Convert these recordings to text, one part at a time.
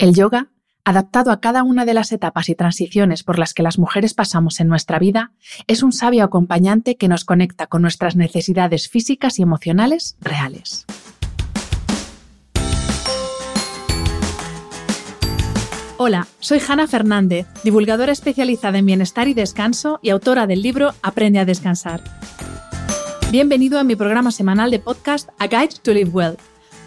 El yoga, adaptado a cada una de las etapas y transiciones por las que las mujeres pasamos en nuestra vida, es un sabio acompañante que nos conecta con nuestras necesidades físicas y emocionales reales. Hola, soy Hanna Fernández, divulgadora especializada en bienestar y descanso y autora del libro Aprende a descansar. Bienvenido a mi programa semanal de podcast A Guide to Live Well,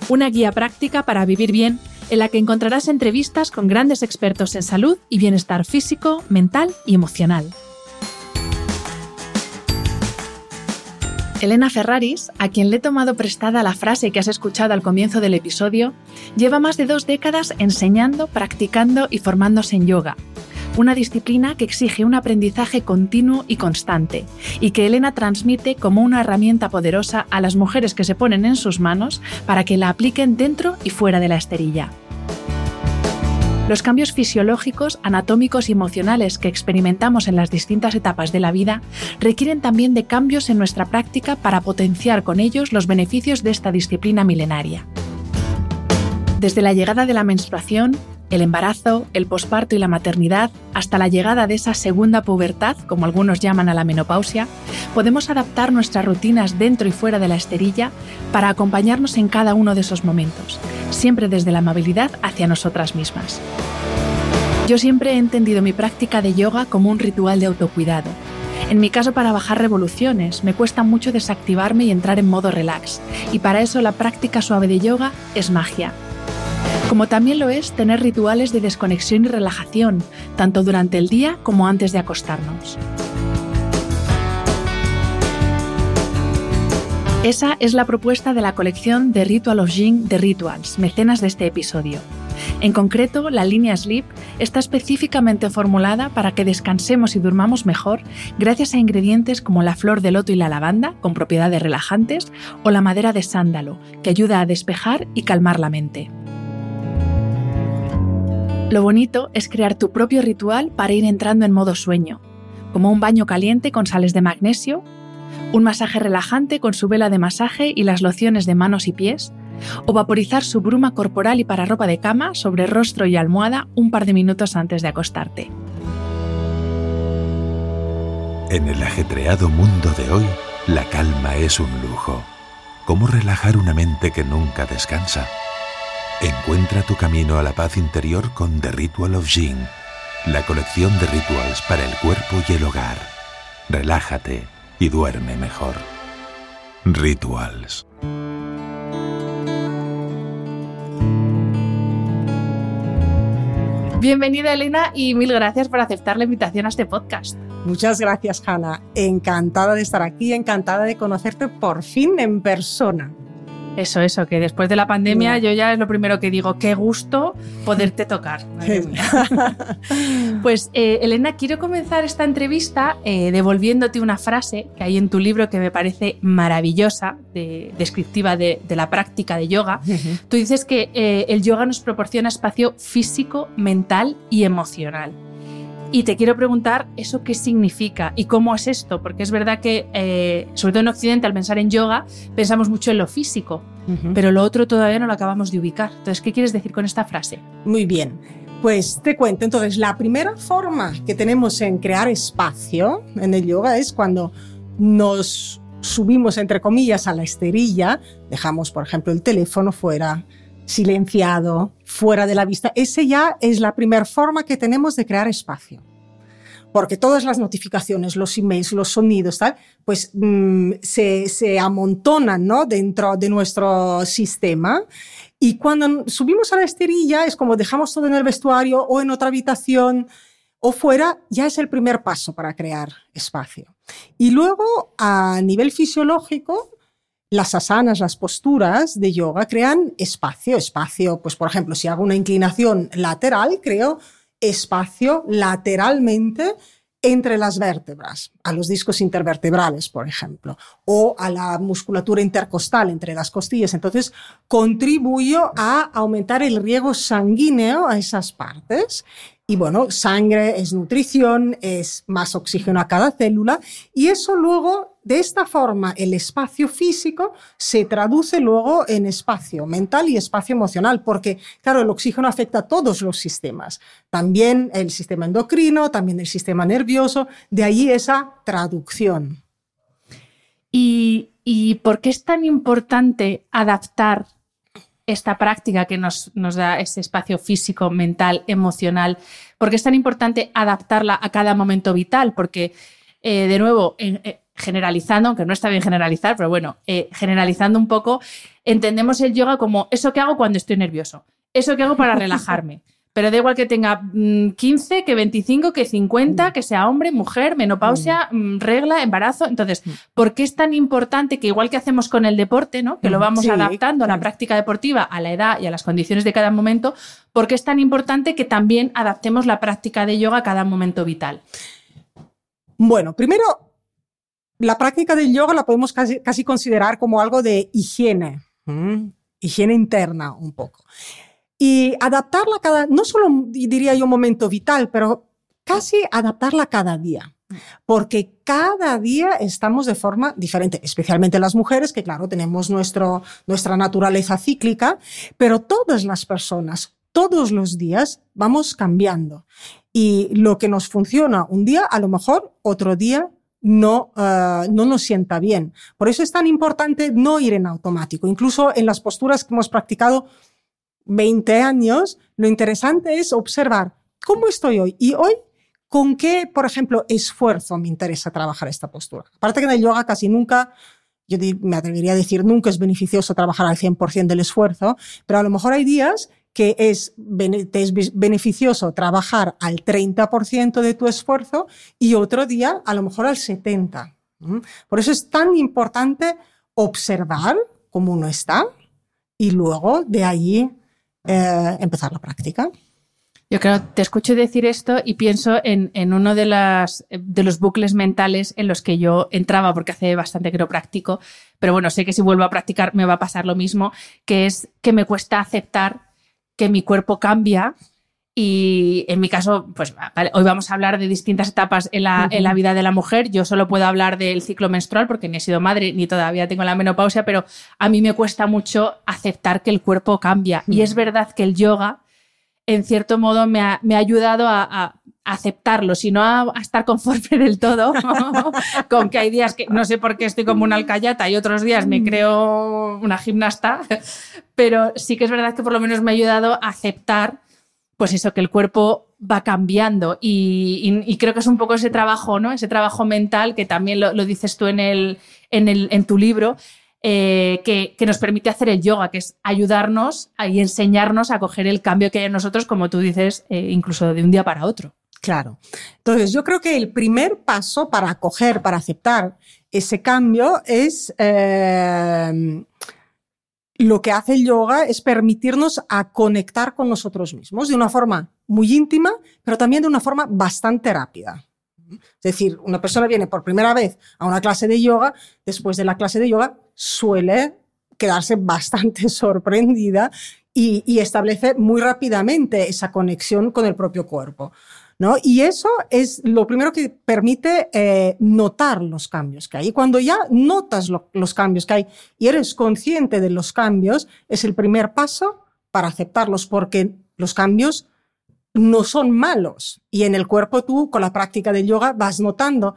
una guía práctica para vivir bien en la que encontrarás entrevistas con grandes expertos en salud y bienestar físico, mental y emocional. Elena Ferraris, a quien le he tomado prestada la frase que has escuchado al comienzo del episodio, lleva más de dos décadas enseñando, practicando y formándose en yoga, una disciplina que exige un aprendizaje continuo y constante, y que Elena transmite como una herramienta poderosa a las mujeres que se ponen en sus manos para que la apliquen dentro y fuera de la esterilla. Los cambios fisiológicos, anatómicos y emocionales que experimentamos en las distintas etapas de la vida requieren también de cambios en nuestra práctica para potenciar con ellos los beneficios de esta disciplina milenaria. Desde la llegada de la menstruación, el embarazo, el posparto y la maternidad, hasta la llegada de esa segunda pubertad, como algunos llaman a la menopausia, podemos adaptar nuestras rutinas dentro y fuera de la esterilla para acompañarnos en cada uno de esos momentos, siempre desde la amabilidad hacia nosotras mismas. Yo siempre he entendido mi práctica de yoga como un ritual de autocuidado. En mi caso, para bajar revoluciones, me cuesta mucho desactivarme y entrar en modo relax, y para eso la práctica suave de yoga es magia, como también lo es tener rituales de desconexión y relajación, tanto durante el día como antes de acostarnos. Esa es la propuesta de la colección de Ritual of Jing de Rituals, mecenas de este episodio. En concreto, la línea Sleep está específicamente formulada para que descansemos y durmamos mejor gracias a ingredientes como la flor de loto y la lavanda, con propiedades relajantes, o la madera de sándalo, que ayuda a despejar y calmar la mente. Lo bonito es crear tu propio ritual para ir entrando en modo sueño, como un baño caliente con sales de magnesio, un masaje relajante con su vela de masaje y las lociones de manos y pies, o vaporizar su bruma corporal y para ropa de cama sobre rostro y almohada un par de minutos antes de acostarte. En el ajetreado mundo de hoy, la calma es un lujo. ¿Cómo relajar una mente que nunca descansa? Encuentra tu camino a la paz interior con The Ritual of Jing, la colección de rituals para el cuerpo y el hogar. Relájate y duerme mejor. Rituals. Bienvenida Elena y mil gracias por aceptar la invitación a este podcast. Muchas gracias, Hanna. Encantada de estar aquí, encantada de conocerte por fin en persona. Eso, eso, que después de la pandemia yo ya es lo primero que digo, qué gusto poderte tocar. pues eh, Elena, quiero comenzar esta entrevista eh, devolviéndote una frase que hay en tu libro que me parece maravillosa, de, descriptiva de, de, la práctica de yoga. Tú dices que eh, el yoga nos proporciona espacio físico, mental y emocional. Y te quiero preguntar eso qué significa y cómo es esto, porque es verdad que, eh, sobre todo en Occidente, al pensar en yoga, pensamos mucho en lo físico, uh -huh. pero lo otro todavía no lo acabamos de ubicar. Entonces, ¿qué quieres decir con esta frase? Muy bien. Pues te cuento, entonces, la primera forma que tenemos en crear espacio en el yoga es cuando nos subimos, entre comillas, a la esterilla, dejamos, por ejemplo, el teléfono fuera, silenciado, fuera de la vista. Ese ya es la primera forma que tenemos de crear espacio. Porque todas las notificaciones, los emails, los sonidos, tal, pues mmm, se, se, amontonan ¿no? dentro de nuestro sistema. Y cuando subimos a la esterilla es como dejamos todo en el vestuario o en otra habitación o fuera, ya es el primer paso para crear espacio. Y luego, a nivel fisiológico, las asanas, las posturas de yoga crean espacio, espacio, pues por ejemplo, si hago una inclinación lateral, creo espacio lateralmente entre las vértebras, a los discos intervertebrales, por ejemplo, o a la musculatura intercostal entre las costillas. Entonces, contribuyo a aumentar el riego sanguíneo a esas partes. Y bueno, sangre es nutrición, es más oxígeno a cada célula, y eso luego de esta forma, el espacio físico se traduce luego en espacio mental y espacio emocional, porque, claro, el oxígeno afecta a todos los sistemas, también el sistema endocrino, también el sistema nervioso, de ahí esa traducción. ¿Y, por qué es tan importante adaptar esta práctica que nos, da ese espacio físico, mental, emocional? ¿Por qué es tan importante adaptarla a cada momento vital? Porque, eh, de nuevo, en, eh, generalizando, aunque no está bien generalizar, pero bueno, eh, generalizando un poco, entendemos el yoga como eso que hago cuando estoy nervioso, eso que hago para relajarme. Pero da igual que tenga 15, mm, que 25, que 50, que sea hombre, mujer, menopausia, mm, regla, embarazo. Entonces, ¿por qué es tan importante que igual que hacemos con el deporte, ¿no? que lo vamos adaptando a la práctica deportiva, a la edad y a las condiciones de cada momento, ¿por qué es tan importante que también adaptemos la práctica de yoga a cada momento vital? Bueno, primero la práctica del yoga la podemos casi, considerar como algo de higiene, higiene interna un poco. Y adaptarla cada, no solo diría yo un momento vital, pero casi adaptarla cada día. Porque cada día estamos de forma diferente, especialmente las mujeres, que claro, tenemos nuestro, nuestra naturaleza cíclica, pero todas las personas, todos los días, vamos cambiando. Y lo que nos funciona un día, a lo mejor otro día no, eh, no nos sienta bien. Por eso es tan importante no ir en automático. Incluso en las posturas que hemos practicado 20 años, lo interesante es observar cómo estoy hoy y hoy con qué, por ejemplo, esfuerzo me interesa trabajar esta postura. Aparte que en el yoga casi nunca, yo me atrevería a decir, nunca es beneficioso trabajar al 100% del esfuerzo, pero a lo mejor hay días que es, es beneficioso trabajar al 30% de tu esfuerzo y otro día a lo mejor al 70%. Por eso es tan importante observar cómo uno está y luego de ahí eh, empezar la práctica. Yo creo, te escucho decir esto y pienso en, uno de, las, de los bucles mentales en los que yo entraba, porque hace bastante que no practico, pero bueno, sé que si vuelvo a practicar me va a pasar lo mismo, que es que me cuesta aceptar que mi cuerpo cambia y en mi caso, pues hoy vamos a hablar de distintas etapas en la, en la, vida de la mujer. Yo solo puedo hablar del ciclo menstrual porque ni he sido madre ni todavía tengo la menopausia, pero a mí me cuesta mucho aceptar que el cuerpo cambia. Y es verdad que el yoga, en cierto modo, me ha, me ha ayudado a, aceptarlo, sino a, estar conforme del todo, con que hay días que no sé por qué estoy como una alcayata y otros días me creo una gimnasta, pero sí que es verdad que por lo menos me ha ayudado a aceptar, pues eso, que el cuerpo va cambiando y, creo que es un poco ese trabajo, ¿no? Ese trabajo mental que también lo, dices tú en, el, en, el, en tu libro, eh, que, nos permite hacer el yoga, que es ayudarnos y enseñarnos a coger el cambio que hay en nosotros, como tú dices, eh, incluso de un día para otro. Claro. Entonces, yo creo que el primer paso para acoger, para aceptar ese cambio es eh, lo que hace el yoga es permitirnos a conectar con nosotros mismos de una forma muy íntima, pero también de una forma bastante rápida. Es decir, una persona viene por primera vez a una clase de yoga, después de la clase de yoga suele quedarse bastante sorprendida y, y establece muy rápidamente esa conexión con el propio cuerpo. ¿No? Y eso es lo primero que permite eh, notar los cambios que hay. Y cuando ya notas los cambios que hay y eres consciente de los cambios, es el primer paso para aceptarlos, porque los cambios no son malos. Y en el cuerpo tú, con la práctica del yoga, vas notando,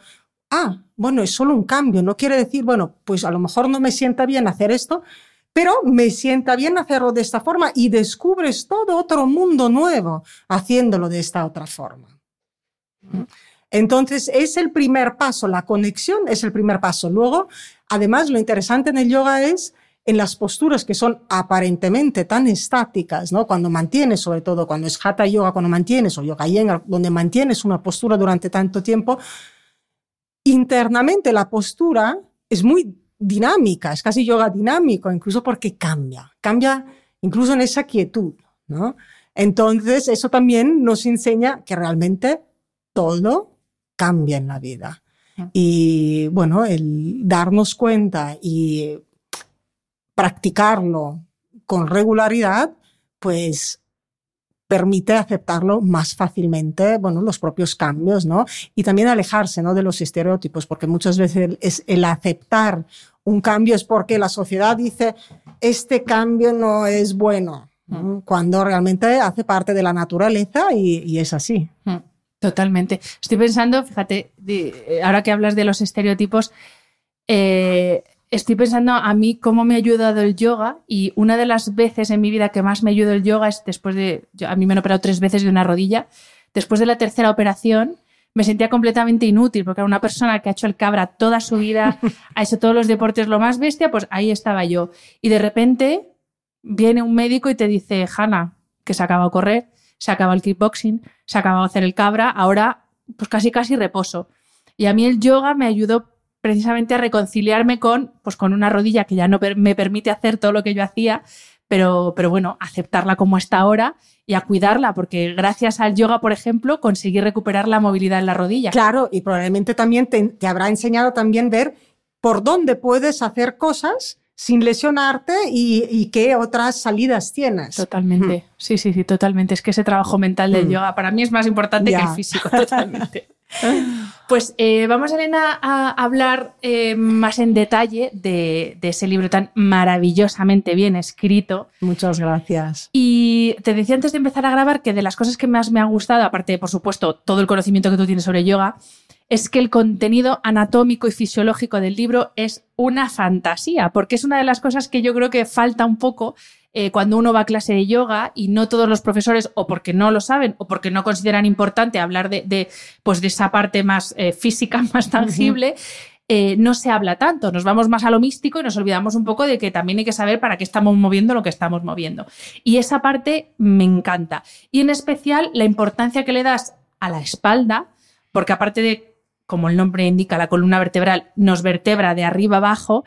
ah, bueno, es solo un cambio, no quiere decir, bueno, pues a lo mejor no me sienta bien hacer esto, pero me sienta bien hacerlo de esta forma y descubres todo otro mundo nuevo haciéndolo de esta otra forma. Entonces, es el primer paso, la conexión es el primer paso. Luego, además, lo interesante en el yoga es en las posturas que son aparentemente tan estáticas, ¿no? Cuando mantienes, sobre todo cuando es hatha yoga, cuando mantienes, o yoga yenga, donde mantienes una postura durante tanto tiempo, internamente la postura es muy dinámica, es casi yoga dinámico, incluso porque cambia, cambia incluso en esa quietud, ¿no? Entonces, eso también nos enseña que realmente todo cambia en la vida. Y bueno, el darnos cuenta y practicarlo con regularidad, pues permite aceptarlo más fácilmente, bueno, los propios cambios, ¿no? Y también alejarse, ¿no? De los estereotipos, porque muchas veces es el aceptar un cambio es porque la sociedad dice, este cambio no es bueno, mm. cuando realmente hace parte de la naturaleza y, es así. Mm. Totalmente. Estoy pensando, fíjate, ahora que hablas de los estereotipos, eh, estoy pensando a mí cómo me ha ayudado el yoga y una de las veces en mi vida que más me ayudó el yoga es después de, a mí me han operado tres veces de una rodilla, después de la tercera operación me sentía completamente inútil porque era una persona que ha hecho el cabra toda su vida, ha hecho todos los deportes lo más bestia, pues ahí estaba yo. Y de repente viene un médico y te dice, Hanna, que se acaba de correr, se acaba el kickboxing, se acaba de hacer el cabra, ahora pues casi casi reposo. Y a mí el yoga me ayudó precisamente a reconciliarme con, pues, con una rodilla que ya no me permite hacer todo lo que yo hacía, pero, pero bueno, aceptarla como está ahora y a cuidarla, porque gracias al yoga, por ejemplo, conseguí recuperar la movilidad en la rodilla. Claro, y probablemente también te, te habrá enseñado también ver por dónde puedes hacer cosas sin lesionarte y, qué otras salidas tienes. Totalmente. Sí, sí, sí, totalmente. Es que ese trabajo mental del yoga para mí es más importante que el físico, totalmente. Pues eh, vamos, Elena, a hablar eh, más en detalle de, ese libro tan maravillosamente bien escrito. Muchas gracias. Y te decía antes de empezar a grabar que de las cosas que más me han gustado, aparte, por supuesto, todo el conocimiento que tú tienes sobre yoga, es que el contenido anatómico y fisiológico del libro es una fantasía, porque es una de las cosas que yo creo que falta un poco eh, cuando uno va a clase de yoga y no todos los profesores, o porque no lo saben, o porque no consideran importante hablar de, pues de esa parte más eh, física, más tangible. Eh, no se habla tanto, nos vamos más a lo místico y nos olvidamos un poco de que también hay que saber para qué estamos moviendo lo que estamos moviendo. Y esa parte me encanta. Y en especial la importancia que le das a la espalda, porque aparte de como el nombre indica, la columna vertebral nos vertebra de arriba abajo,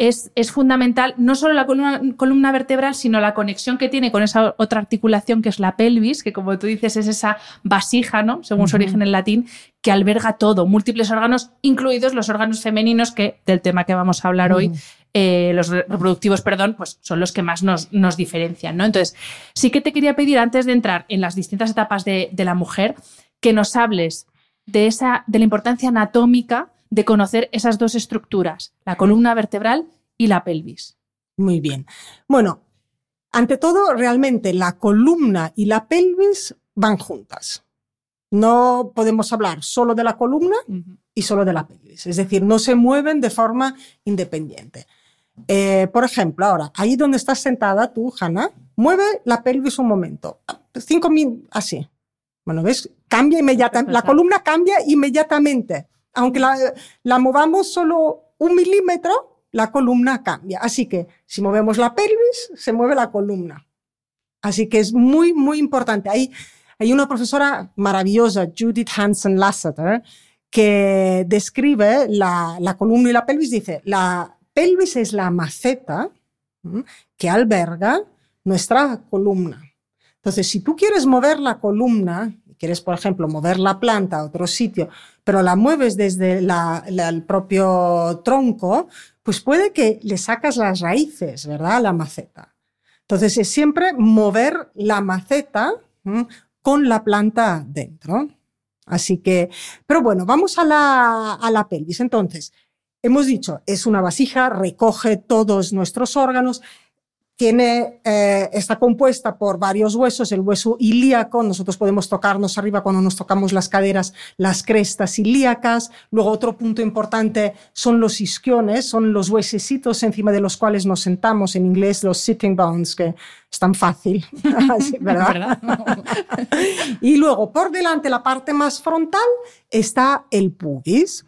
es, es fundamental no solo la columna, columna, vertebral, sino la conexión que tiene con esa otra articulación que es la pelvis, que como tú dices es esa vasija, ¿no? según su origen en latín, que alberga todo, múltiples órganos, incluidos los órganos femeninos, que del tema que vamos a hablar hoy, eh, los reproductivos, perdón, pues son los que más nos, nos, diferencian. ¿no? Entonces, sí que te quería pedir, antes de entrar en las distintas etapas de, de la mujer, que nos hables de, esa, de la importancia anatómica de conocer esas dos estructuras, la columna vertebral y la pelvis. Muy bien. Bueno, ante todo, realmente la columna y la pelvis van juntas. No podemos hablar solo de la columna y solo de la pelvis. Es decir, no se mueven de forma independiente. Eh, por ejemplo, ahora, ahí donde estás sentada tú, Hanna, mueve la pelvis un momento. Cinco minutos, así. Bueno, ¿ves? Cambia inmediatamente. La columna cambia inmediatamente. Aunque la, movamos solo un milímetro, la columna cambia. Así que si movemos la pelvis, se mueve la columna. Así que es muy, muy importante. Hay, hay una profesora maravillosa, Judith Hansen Lasseter, que describe la, la columna y la pelvis. Dice, la pelvis es la maceta que alberga nuestra columna. Entonces, si tú quieres mover la columna, quieres, por ejemplo, mover la planta a otro sitio, pero la mueves desde el propio tronco, pues puede que le sacas las raíces, ¿verdad? A la maceta. Entonces, es siempre mover la maceta con la planta dentro. Así que, pero bueno, vamos a la, a la pelvis. Entonces, hemos dicho, es una vasija, recoge todos nuestros órganos, tiene, eh, está compuesta por varios huesos, el hueso ilíaco, nosotros podemos tocarnos arriba cuando nos tocamos las caderas, las crestas ilíacas, luego otro punto importante son los isquiones, son los huesecitos encima de los cuales nos sentamos, en inglés los sitting bones, que es tan fácil, ¿verdad? y luego por delante, la parte más frontal, está el pubis.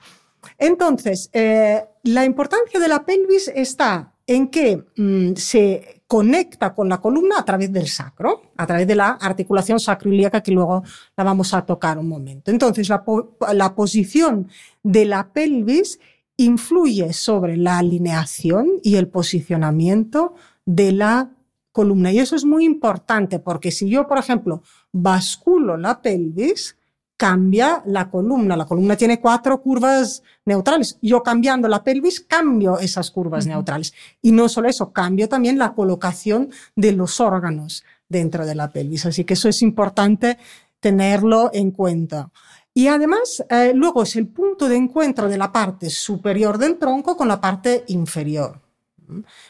Entonces, eh, la importancia de la pelvis está en que mm, se conecta con la columna a través del sacro, a través de la articulación sacroiliaca que luego la vamos a tocar un momento. Entonces, la, posición de la pelvis influye sobre la alineación y el posicionamiento de la columna. Y eso es muy importante porque si yo, por ejemplo, basculo la pelvis, cambia la columna. La columna tiene cuatro curvas neutrales. Yo cambiando la pelvis, cambio esas curvas neutrales. Y no solo eso, cambio también la colocación de los órganos dentro de la pelvis. Así que eso es importante tenerlo en cuenta. Y además, eh, luego es el punto de encuentro de la parte superior del tronco con la parte inferior.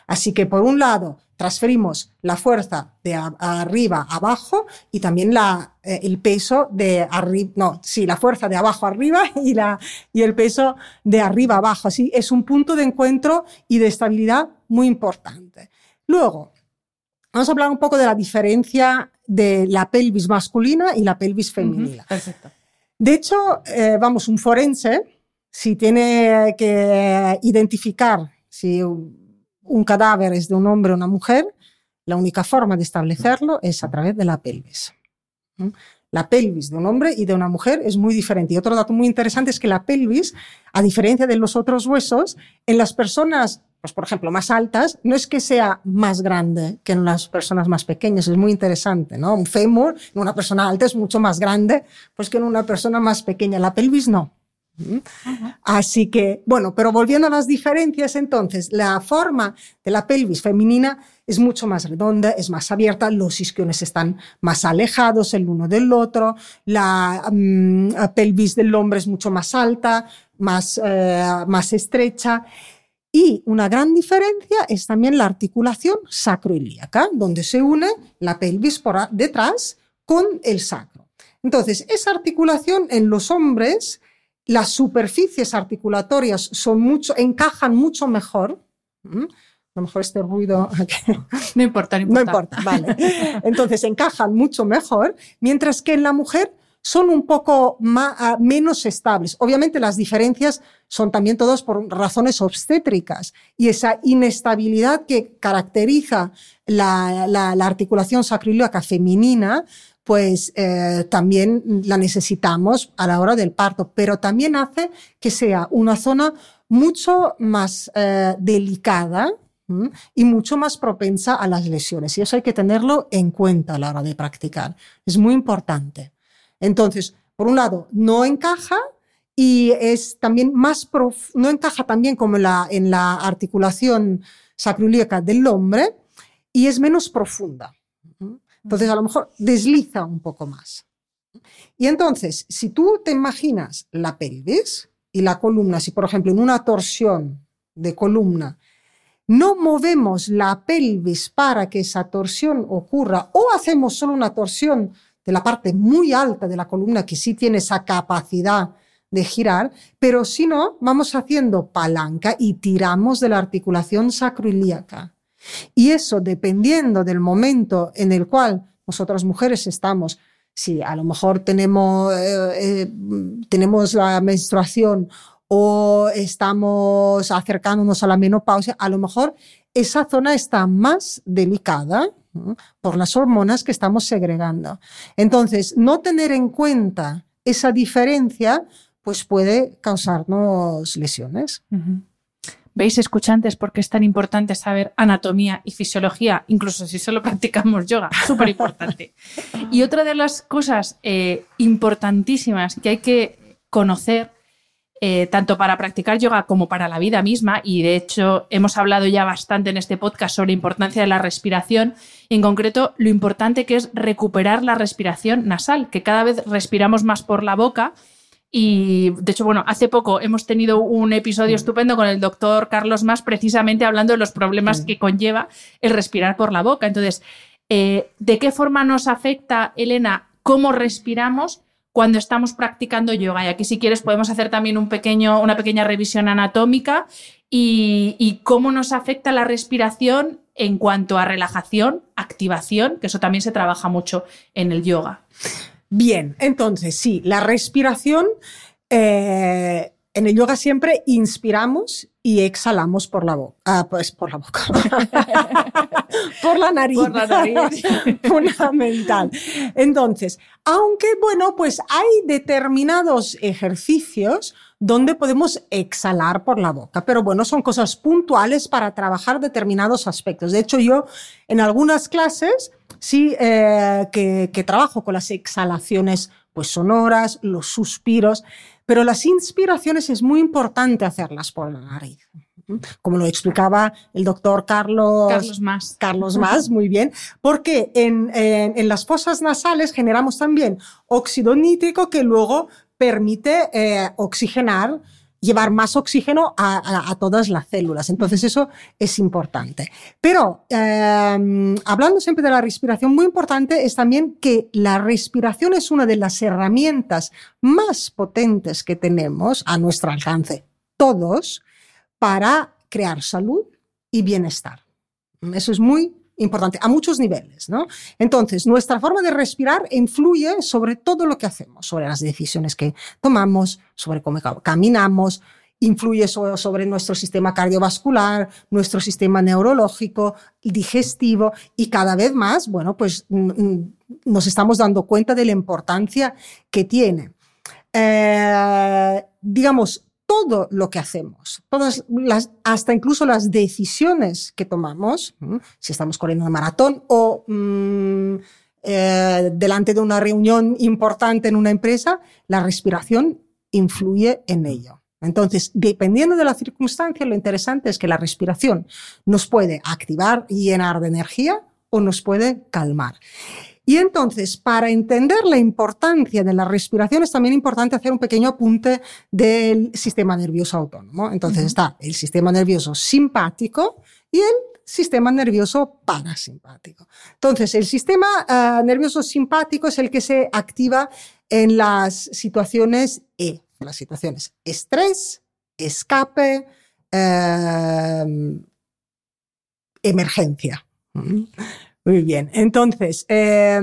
Así que, por un lado, transferimos la fuerza de arriba a abajo y también la, eh, el peso de arriba, no, sí, la fuerza de abajo arriba y, la, y el peso de arriba abajo. Así es un punto de encuentro y de estabilidad muy importante. Luego, vamos a hablar un poco de la diferencia de la pelvis masculina y la pelvis femenina. perfecto. De hecho, eh, vamos, un forense, si tiene que identificar si un cadáver es de un hombre o una mujer, la única forma de establecerlo es a través de la pelvis. La pelvis de un hombre y de una mujer es muy diferente. Y otro dato muy interesante es que la pelvis, a diferencia de los otros huesos, en las personas, pues por ejemplo, más altas, no es que sea más grande que en las personas más pequeñas. Es muy interesante, ¿no? Un fémur en una persona alta es mucho más grande pues que en una persona más pequeña. La pelvis no. Así que, bueno, pero volviendo a las diferencias, entonces, la forma de la pelvis femenina es mucho más redonda, es más abierta, los isquiones están más alejados el uno del otro, la mm, pelvis del hombre es mucho más alta, más, eh, más estrecha. Y una gran diferencia es también la articulación sacroilíaca, donde se une la pelvis por detrás con el sacro. Entonces, esa articulación en los hombres las superficies articulatorias son mucho, encajan mucho mejor. A lo mejor este ruido. No importa, no importa. vale. Entonces encajan mucho mejor, mientras que en la mujer son un poco más, menos estables. Obviamente las diferencias son también todas por razones obstétricas y esa inestabilidad que caracteriza la, la, la articulación sacroiliaca femenina pues eh, también la necesitamos a la hora del parto, pero también hace que sea una zona mucho más eh, delicada y mucho más propensa a las lesiones. Y eso hay que tenerlo en cuenta a la hora de practicar. Es muy importante. Entonces, por un lado, no encaja y es también más no encaja también como en la articulación sacroiliaca del hombre y es menos profunda. Entonces, a lo mejor desliza un poco más. Y entonces, si tú te imaginas la pelvis y la columna, si por ejemplo en una torsión de columna no movemos la pelvis para que esa torsión ocurra o hacemos solo una torsión de la parte muy alta de la columna que sí tiene esa capacidad de girar, pero si no, vamos haciendo palanca y tiramos de la articulación sacroiliaca. Y eso, dependiendo del momento en el cual nosotras mujeres estamos, si a lo mejor tenemos, eh, eh, tenemos la menstruación o estamos acercándonos a la menopausia, a lo mejor esa zona está más delicada por las hormonas que estamos segregando. Entonces, no tener en cuenta esa diferencia, pues puede causarnos lesiones. ¿Veis, escuchantes, por qué es tan importante saber anatomía y fisiología, incluso si solo practicamos yoga? Súper importante. y otra de las cosas eh, importantísimas que hay que conocer, eh, tanto para practicar yoga como para la vida misma, y de hecho hemos hablado ya bastante en este podcast sobre la importancia de la respiración, y en concreto lo importante que es recuperar la respiración nasal, que cada vez respiramos más por la boca y de hecho, bueno, hace poco hemos tenido un episodio estupendo con el doctor Carlos Más, precisamente hablando de los problemas que conlleva el respirar por la boca. Entonces, eh, ¿de qué forma nos afecta, Elena, cómo respiramos cuando estamos practicando yoga? Y aquí, si quieres, podemos hacer también un pequeño, una pequeña revisión anatómica y, y cómo nos afecta la respiración en cuanto a relajación, activación, que eso también se trabaja mucho en el yoga. Bien, entonces sí, la respiración eh, en el yoga siempre inspiramos y exhalamos por la boca. Ah, pues por la boca. por la nariz. Por la nariz. Fundamental. Entonces, aunque, bueno, pues hay determinados ejercicios donde podemos exhalar por la boca, pero bueno, son cosas puntuales para trabajar determinados aspectos. De hecho, yo en algunas clases sí eh, que, que trabajo con las exhalaciones pues sonoras, los suspiros, pero las inspiraciones es muy importante hacerlas por la nariz. Como lo explicaba el doctor Carlos, Carlos Más. Carlos Más, muy bien, porque en, en, en las fosas nasales generamos también óxido nítrico que luego permite eh, oxigenar llevar más oxígeno a, todas las células. Entonces eso es importante. Pero eh, hablando siempre de la respiración, muy importante es también que la respiración es una de las herramientas más potentes que tenemos a nuestro alcance, todos, para crear salud y bienestar. Eso es muy importante a muchos niveles, ¿no? Entonces, nuestra forma de respirar influye sobre todo lo que hacemos, sobre las decisiones que tomamos, sobre cómo caminamos, influye sobre nuestro sistema cardiovascular, nuestro sistema neurológico, digestivo y cada vez más, bueno, pues nos estamos dando cuenta de la importancia que tiene. Eh, digamos, todo lo que hacemos, todas las, hasta incluso las decisiones que tomamos, si estamos corriendo una maratón o mmm, eh, delante de una reunión importante en una empresa, la respiración influye en ello. Entonces, dependiendo de la circunstancia, lo interesante es que la respiración nos puede activar y llenar de energía o nos puede calmar. Y entonces, para entender la importancia de la respiración, es también importante hacer un pequeño apunte del sistema nervioso autónomo. Entonces uh -huh. está el sistema nervioso simpático y el sistema nervioso parasimpático. Entonces, el sistema uh, nervioso simpático es el que se activa en las situaciones E, las situaciones estrés, escape, eh, emergencia. Muy bien. Entonces, eh,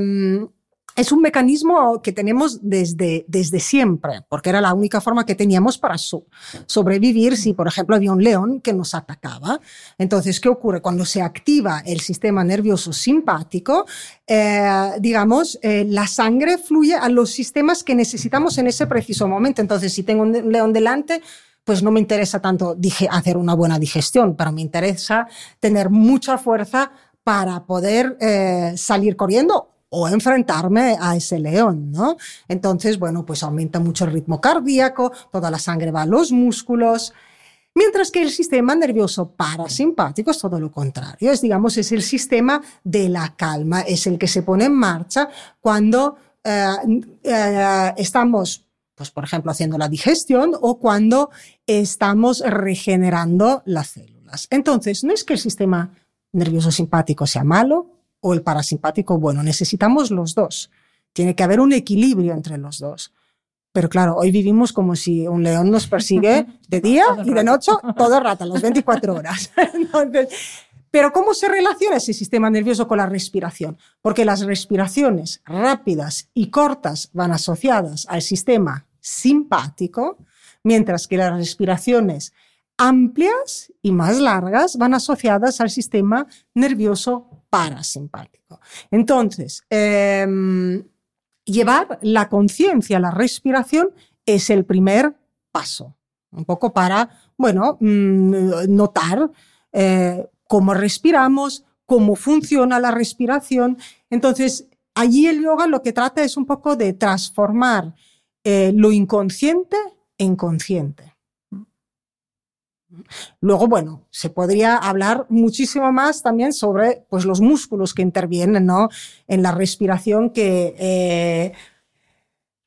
es un mecanismo que tenemos desde, desde siempre, porque era la única forma que teníamos para so sobrevivir si, por ejemplo, había un león que nos atacaba. Entonces, ¿qué ocurre? Cuando se activa el sistema nervioso simpático, eh, digamos, eh, la sangre fluye a los sistemas que necesitamos en ese preciso momento. Entonces, si tengo un león delante, pues no me interesa tanto hacer una buena digestión, pero me interesa tener mucha fuerza para poder eh, salir corriendo o enfrentarme a ese león, ¿no? Entonces, bueno, pues aumenta mucho el ritmo cardíaco, toda la sangre va a los músculos, mientras que el sistema nervioso parasimpático es todo lo contrario, es, digamos, es el sistema de la calma, es el que se pone en marcha cuando eh, eh, estamos pues por ejemplo, haciendo la digestión o cuando estamos regenerando las células. Entonces, no es que el sistema nervioso simpático sea malo o el parasimpático bueno, necesitamos los dos. Tiene que haber un equilibrio entre los dos. Pero claro, hoy vivimos como si un león nos persigue de día y de noche todo el rato, las 24 horas. Entonces, pero ¿cómo se relaciona ese sistema nervioso con la respiración? Porque las respiraciones rápidas y cortas van asociadas al sistema simpático, mientras que las respiraciones amplias y más largas van asociadas al sistema nervioso parasimpático. Entonces, eh, llevar la conciencia a la respiración es el primer paso, un poco para, bueno, mmm, notar eh, cómo respiramos, cómo funciona la respiración. Entonces, allí el yoga lo que trata es un poco de transformar eh, lo inconsciente en consciente. Luego, bueno, se podría hablar muchísimo más también sobre pues, los músculos que intervienen ¿no? en la respiración, que eh,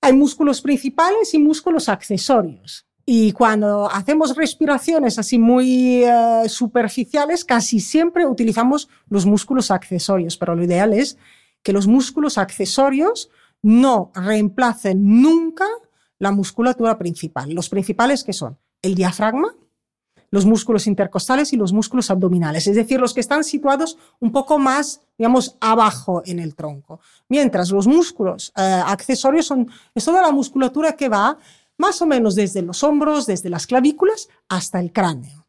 hay músculos principales y músculos accesorios. Y cuando hacemos respiraciones así muy eh, superficiales, casi siempre utilizamos los músculos accesorios, pero lo ideal es que los músculos accesorios no reemplacen nunca la musculatura principal. Los principales que son el diafragma, los músculos intercostales y los músculos abdominales, es decir, los que están situados un poco más, digamos, abajo en el tronco. Mientras los músculos eh, accesorios son, es toda la musculatura que va más o menos desde los hombros, desde las clavículas hasta el cráneo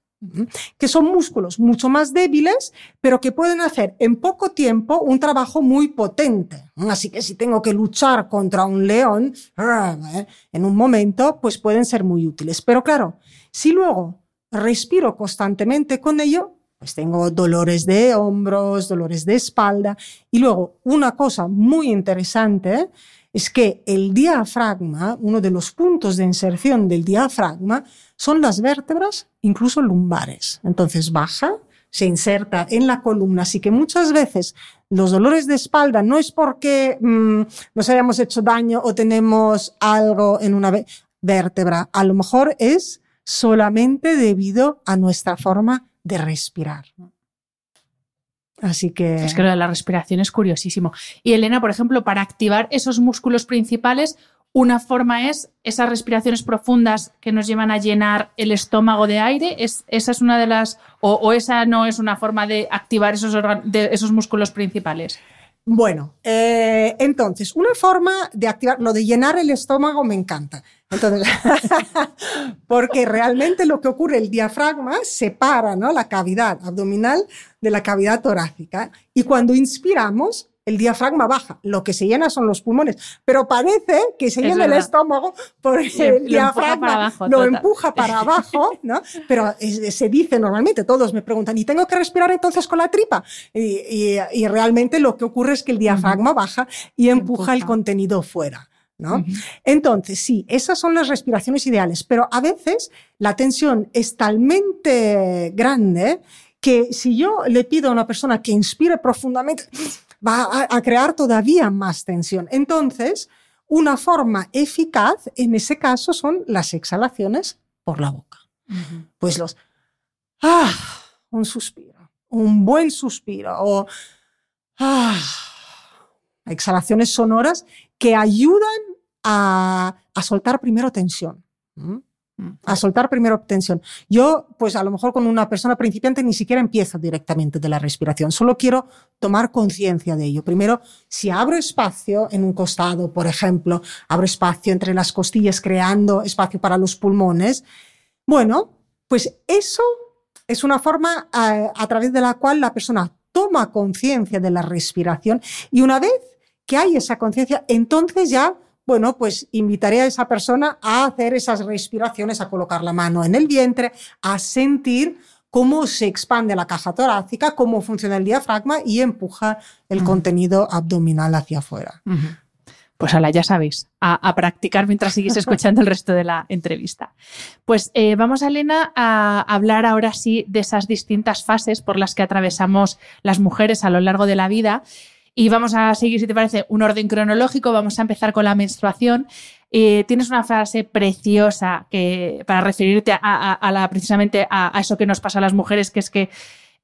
que son músculos mucho más débiles, pero que pueden hacer en poco tiempo un trabajo muy potente. Así que si tengo que luchar contra un león ¿eh? en un momento, pues pueden ser muy útiles. Pero claro, si luego respiro constantemente con ello, pues tengo dolores de hombros, dolores de espalda. Y luego, una cosa muy interesante es que el diafragma, uno de los puntos de inserción del diafragma, son las vértebras, incluso lumbares. Entonces baja, se inserta en la columna, así que muchas veces los dolores de espalda no es porque mm, nos hayamos hecho daño o tenemos algo en una vértebra, a lo mejor es solamente debido a nuestra forma de respirar. Así que... Es que lo de la respiración es curiosísimo. Y Elena, por ejemplo, para activar esos músculos principales, una forma es esas respiraciones profundas que nos llevan a llenar el estómago de aire. Es, esa es una de las. O, esa no es una forma de activar esos, esos músculos principales. Bueno, eh, entonces, una forma de activar, lo de llenar el estómago me encanta. Entonces, porque realmente lo que ocurre, el diafragma separa ¿no? la cavidad abdominal de la cavidad torácica y cuando inspiramos, el diafragma baja, lo que se llena son los pulmones, pero parece que se llena el estómago porque el diafragma lo empuja para abajo, ¿no? Pero se dice normalmente, todos me preguntan, ¿y tengo que respirar entonces con la tripa? Y, realmente lo que ocurre es que el diafragma baja y empuja, el contenido fuera. ¿No? Entonces, sí, esas son las respiraciones ideales, pero a veces la tensión es talmente grande que si yo le pido a una persona que inspire profundamente, va a, crear todavía más tensión. Entonces, una forma eficaz en ese caso son las exhalaciones por la boca. Pues los, ah, un suspiro, un buen suspiro o ah, exhalaciones sonoras que ayudan a, a soltar primero tensión. Mm, a soltar primero tensión. Yo, pues a lo mejor con una persona principiante ni siquiera empiezo directamente de la respiración, solo quiero tomar conciencia de ello. Primero, si abro espacio en un costado, por ejemplo, abro espacio entre las costillas creando espacio para los pulmones, bueno, pues eso es una forma a, eh, a través de la cual la persona toma conciencia de la respiración y una vez que hay esa conciencia, entonces ya bueno, pues invitaré a esa persona a hacer esas respiraciones, a colocar la mano en el vientre, a sentir cómo se expande la caja torácica, cómo funciona el diafragma y empuja el contenido abdominal hacia afuera. Pues ahora ya sabéis, a, practicar mientras seguís escuchando el resto de la entrevista. Pues eh, vamos, Elena, a hablar ahora sí de esas distintas fases por las que atravesamos las mujeres a lo largo de la vida y vamos a seguir, si te parece, un orden cronológico. Vamos a empezar con la menstruación. Eh, tienes una frase preciosa que, para referirte a, la, precisamente a, eso que nos pasa a las mujeres, que es que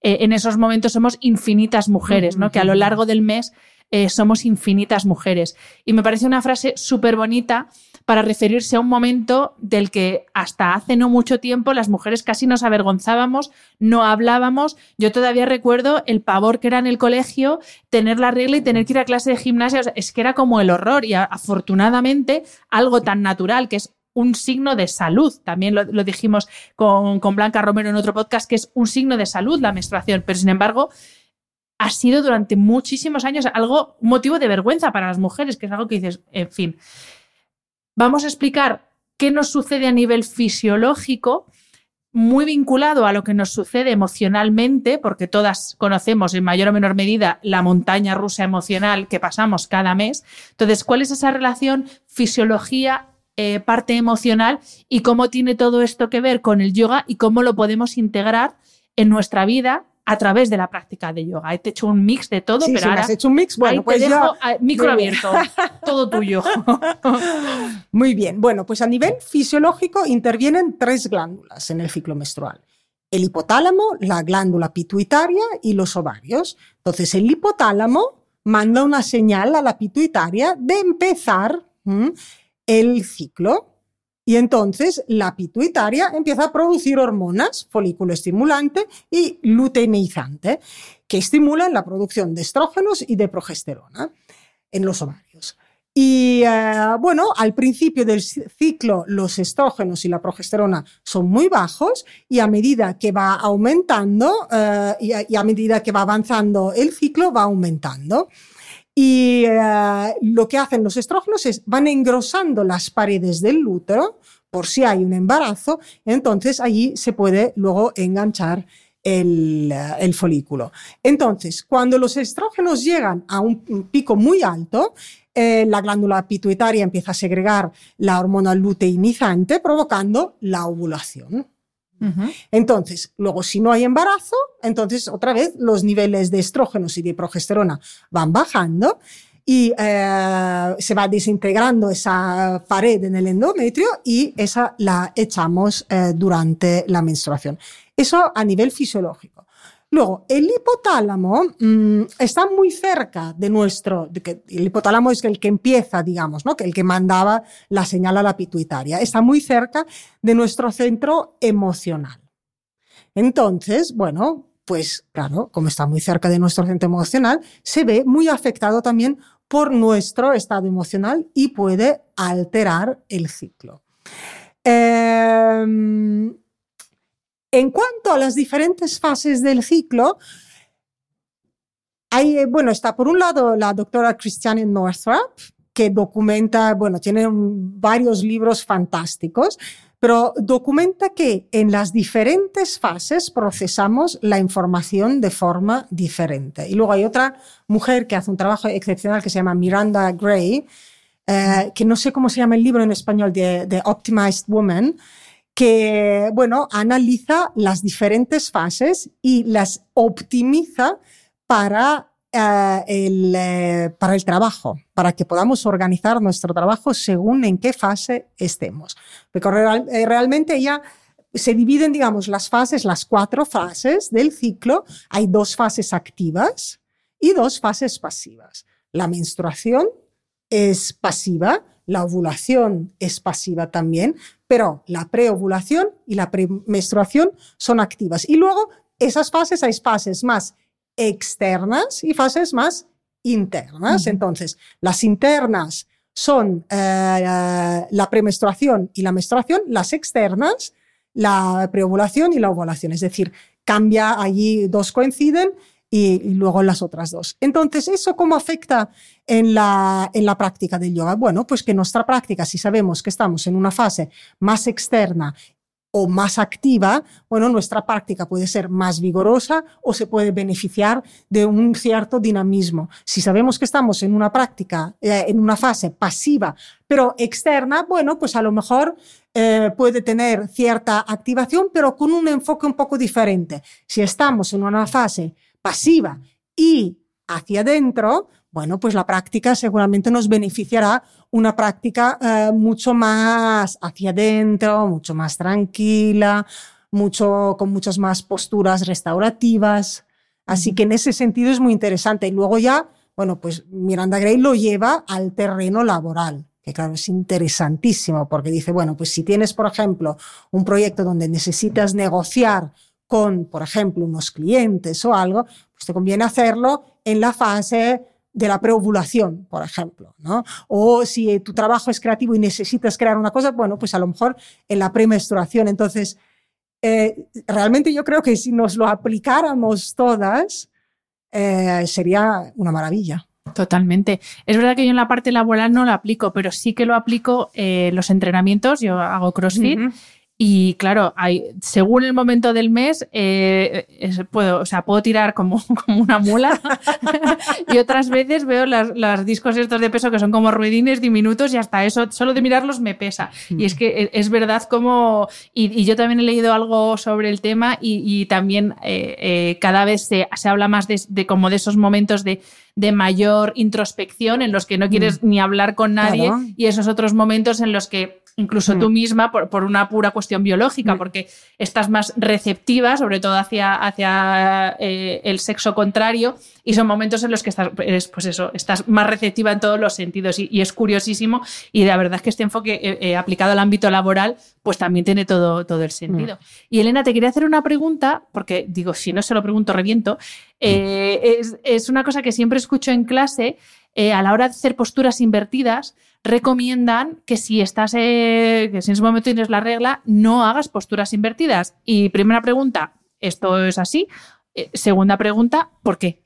eh, en esos momentos somos infinitas mujeres, ¿no? Que a lo largo del mes eh, somos infinitas mujeres. Y me parece una frase súper bonita para referirse a un momento del que hasta hace no mucho tiempo las mujeres casi nos avergonzábamos, no hablábamos. Yo todavía recuerdo el pavor que era en el colegio tener la regla y tener que ir a clase de gimnasia. es que era como el horror y afortunadamente algo tan natural que es un signo de salud. También lo, dijimos con, con Blanca Romero en otro podcast, que es un signo de salud la menstruación, pero sin embargo ha sido durante muchísimos años algo, motivo de vergüenza para las mujeres, que es algo que dices, en fin. Vamos a explicar qué nos sucede a nivel fisiológico, muy vinculado a lo que nos sucede emocionalmente, porque todas conocemos en mayor o menor medida la montaña rusa emocional que pasamos cada mes. Entonces, ¿cuál es esa relación fisiología, eh, parte emocional y cómo tiene todo esto que ver con el yoga y cómo lo podemos integrar en nuestra vida a través de la práctica de yoga. He hecho un mix de todo, pero ahora has hecho un mix, bueno, pues te dejo micro abierto, todo tuyo. Muy bien. Bueno, pues a nivel fisiológico intervienen tres glándulas en el ciclo menstrual. El hipotálamo, la glándula pituitaria y los ovarios. Entonces, el hipotálamo manda una señal a la pituitaria de empezar el ciclo. Y entonces la pituitaria empieza a producir hormonas, folículo estimulante y luteinizante, que estimulan la producción de estrógenos y de progesterona en los ovarios. Y eh, bueno, al principio del ciclo los estrógenos y la progesterona son muy bajos y a medida que va aumentando eh, y, a, medida que va avanzando el ciclo va aumentando. Y eh, lo que hacen los estrógenos es van engrosando las paredes del útero por si hay un embarazo, entonces allí se puede luego enganchar el, el, folículo. Entonces, cuando los estrógenos llegan a un pico muy alto, eh, la glándula pituitaria empieza a segregar la hormona luteinizante, provocando la ovulación. Entonces, luego si no hay embarazo, entonces otra vez los niveles de estrógenos y de progesterona van bajando y eh, se va desintegrando esa pared en el endometrio y esa la echamos eh, durante la menstruación. Eso a nivel fisiológico. Luego, el hipotálamo mm, está muy cerca de nuestro, el hipotálamo es el que empieza, digamos, ¿no? que el que mandaba la señal a la pituitaria, está muy cerca de nuestro centro emocional. Entonces, bueno, pues claro, como está muy cerca de nuestro centro emocional, se ve muy afectado también por nuestro estado emocional y puede alterar el ciclo. Eh, en cuanto a las diferentes fases del ciclo, hay, eh, bueno, está por un lado la doctora Christiane Northrop, que documenta, bueno, tiene varios libros fantásticos, pero documenta que en las diferentes fases procesamos la información de forma diferente. Y luego hay otra mujer que hace un trabajo excepcional que se llama Miranda Gray, eh, que no sé cómo se llama el libro en español, de, de Optimized Woman, que, bueno, analiza las diferentes fases y las optimiza para, eh, el, eh, para el trabajo, para que podamos organizar nuestro trabajo según en qué fase estemos. Porque eh, realmente ya se dividen, digamos, las fases, las cuatro fases del ciclo. Hay dos fases activas y dos fases pasivas. La menstruación es pasiva, la ovulación es pasiva también, pero la preovulación y la premenstruación son activas. Y luego esas fases, hay fases más externas y fases más internas. Entonces, las internas son eh, la premenstruación y la menstruación, las externas, la preovulación y la ovulación. Es decir, cambia allí, dos coinciden y, luego las otras dos. Entonces, ¿eso cómo afecta en la, en la práctica del yoga? Bueno, pues que nuestra práctica, si sabemos que estamos en una fase más externa o más activa, bueno, nuestra práctica puede ser más vigorosa o se puede beneficiar de un cierto dinamismo. Si sabemos que estamos en una práctica, eh, en una fase pasiva, pero externa, bueno, pues a lo mejor eh, puede tener cierta activación, pero con un enfoque un poco diferente. Si estamos en una fase pasiva y hacia adentro, bueno, pues la práctica seguramente nos beneficiará una práctica eh, mucho más hacia adentro, mucho más tranquila, mucho, con muchas más posturas restaurativas. Así que en ese sentido es muy interesante. Y luego ya, bueno, pues Miranda Gray lo lleva al terreno laboral, que claro, es interesantísimo porque dice, bueno, pues si tienes, por ejemplo, un proyecto donde necesitas negociar con, por ejemplo, unos clientes o algo, pues te conviene hacerlo en la fase de la preovulación, por ejemplo, ¿no? O si tu trabajo es creativo y necesitas crear una cosa, bueno, pues a lo mejor en la premenstruación. Entonces, eh, realmente yo creo que si nos lo aplicáramos todas, eh, sería una maravilla. Totalmente. Es verdad que yo en la parte laboral no lo aplico, pero sí que lo aplico en eh, los entrenamientos. Yo hago CrossFit. Y claro, hay, según el momento del mes, eh, puedo, o sea, puedo tirar como, como una mula y otras veces veo los discos estos de peso que son como ruedines diminutos y hasta eso, solo de mirarlos me pesa. Y es que e, es verdad como, y, yo también he leído algo sobre el tema y, también eh, eh, cada vez se, se habla más de, como de esos momentos de, de mayor introspección en los que no quieres mm. ni hablar con nadie y esos otros momentos en los que incluso tú mm. misma, por, una pura cuestión biológica, mm. porque estás más receptiva, sobre todo hacia, hacia eh, el sexo contrario, y son momentos en los que estás, pues eso, estás más receptiva en todos los sentidos, y, es curiosísimo, y la verdad es que este enfoque eh, eh, aplicado al ámbito laboral, pues también tiene todo, todo el sentido. Mm. Y Elena, te quería hacer una pregunta, porque digo, si no se lo pregunto, reviento. es, es una cosa que siempre escucho en clase, eh, a la hora de hacer posturas invertidas, recomiendan que si estás, eh, que si en ese momento tienes la regla, no hagas posturas invertidas. Y primera pregunta, ¿esto es así? Eh, segunda pregunta, ¿por qué?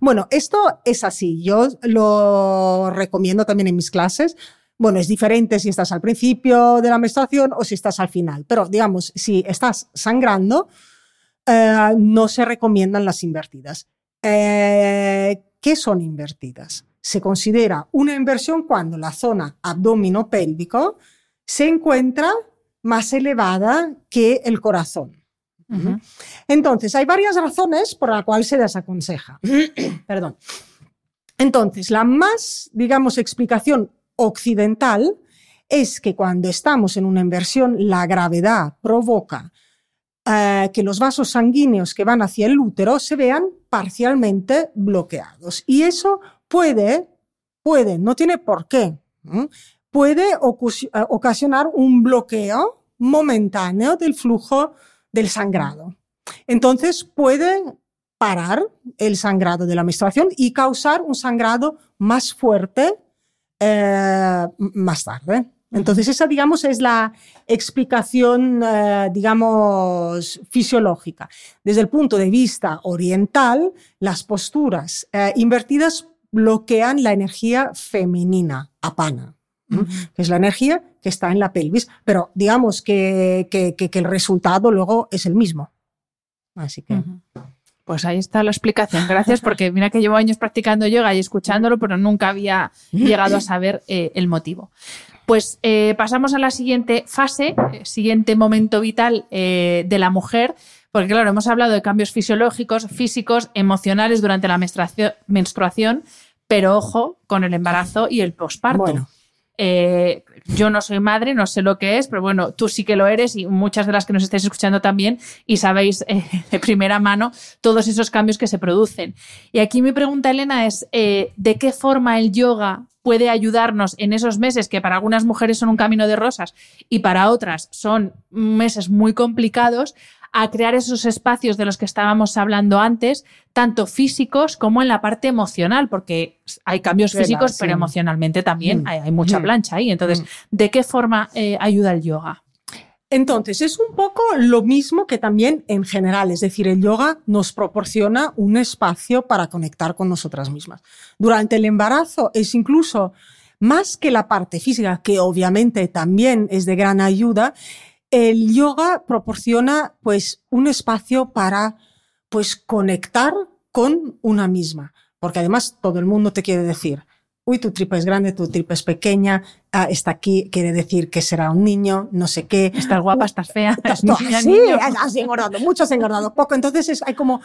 Bueno, esto es así. Yo lo recomiendo también en mis clases. Bueno, es diferente si estás al principio de la menstruación o si estás al final, pero digamos, si estás sangrando, eh, no se recomiendan las invertidas. Eh, ¿Qué son invertidas? Se considera una inversión cuando la zona abdomino pélvico se encuentra más elevada que el corazón. Entonces, hay varias razones por las cuales se desaconseja. Perdón. Entonces, la más, digamos, explicación occidental es que cuando estamos en una inversión, la gravedad provoca eh, que los vasos sanguíneos que van hacia el útero se vean parcialmente bloqueados. Y eso puede, puede, no tiene por qué, puede eh, ocasionar un bloqueo momentáneo del flujo del sangrado. Entonces puede parar el sangrado de la menstruación y causar un sangrado más fuerte eh, más tarde. Entonces esa, digamos, es la explicación, eh, digamos, fisiológica. Desde el punto de vista oriental, las posturas eh, invertidas bloquean la energía femenina, apana, que es la energía que está en la pelvis, pero digamos que, el resultado luego es el mismo. Así que... Pues ahí está la explicación. Gracias, porque mira que llevo años practicando yoga y escuchándolo, pero nunca había llegado a saber eh, el motivo. Pues eh, pasamos a la siguiente fase, eh, siguiente momento vital de la mujer, porque claro, hemos hablado de cambios fisiológicos, físicos, emocionales durante la menstruación, pero ojo con el embarazo y el posparto. Eh, yo no soy madre, no sé lo que es, pero bueno, tú sí que lo eres y muchas de las que nos estáis escuchando también y sabéis eh, de primera mano todos esos cambios que se producen. Y aquí mi pregunta, Elena, es eh, ¿de qué forma el yoga puede ayudarnos en esos meses que para algunas mujeres son un camino de rosas y para otras son meses muy complicados a crear esos espacios de los que estábamos hablando antes, tanto físicos como en la parte emocional, porque hay cambios físicos, pero emocionalmente también mm. hay, mucha mm. plancha ahí. Entonces, mm. ¿de qué forma eh, ayuda el yoga? Entonces, es un poco lo mismo que también en general, es decir, el yoga nos proporciona un espacio para conectar con nosotras mismas. Durante el embarazo es incluso más que la parte física, que obviamente también es de gran ayuda, el yoga proporciona pues un espacio para pues conectar con una misma, porque además todo el mundo te quiere decir, uy, tu tripa es grande, tu tripa es pequeña, ah, está aquí, quiere decir que será un niño, no sé qué. Estás guapa, estás fea. Estás sí, has engordado mucho, has engordado poco. Entonces hay como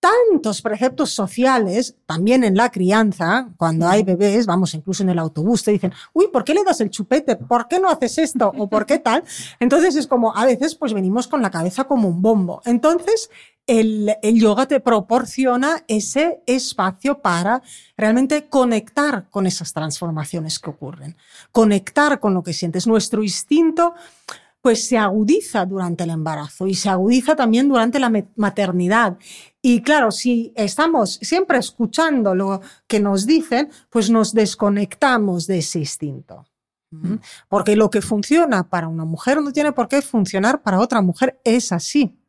tantos preceptos sociales, también en la crianza, cuando hay bebés, vamos, incluso en el autobús, te dicen, uy, ¿por qué le das el chupete? ¿Por qué no haces esto? ¿O por qué tal? Entonces es como, a veces pues venimos con la cabeza como un bombo. Entonces, el, el, yoga te proporciona ese espacio para realmente conectar con esas transformaciones que ocurren, conectar con lo que sientes. Nuestro instinto pues se agudiza durante el embarazo y se agudiza también durante la maternidad. Y claro, si estamos siempre escuchando lo que nos dicen, pues nos desconectamos de ese instinto. ¿Mm? Porque lo que funciona para una mujer no tiene por qué funcionar para otra mujer, es así.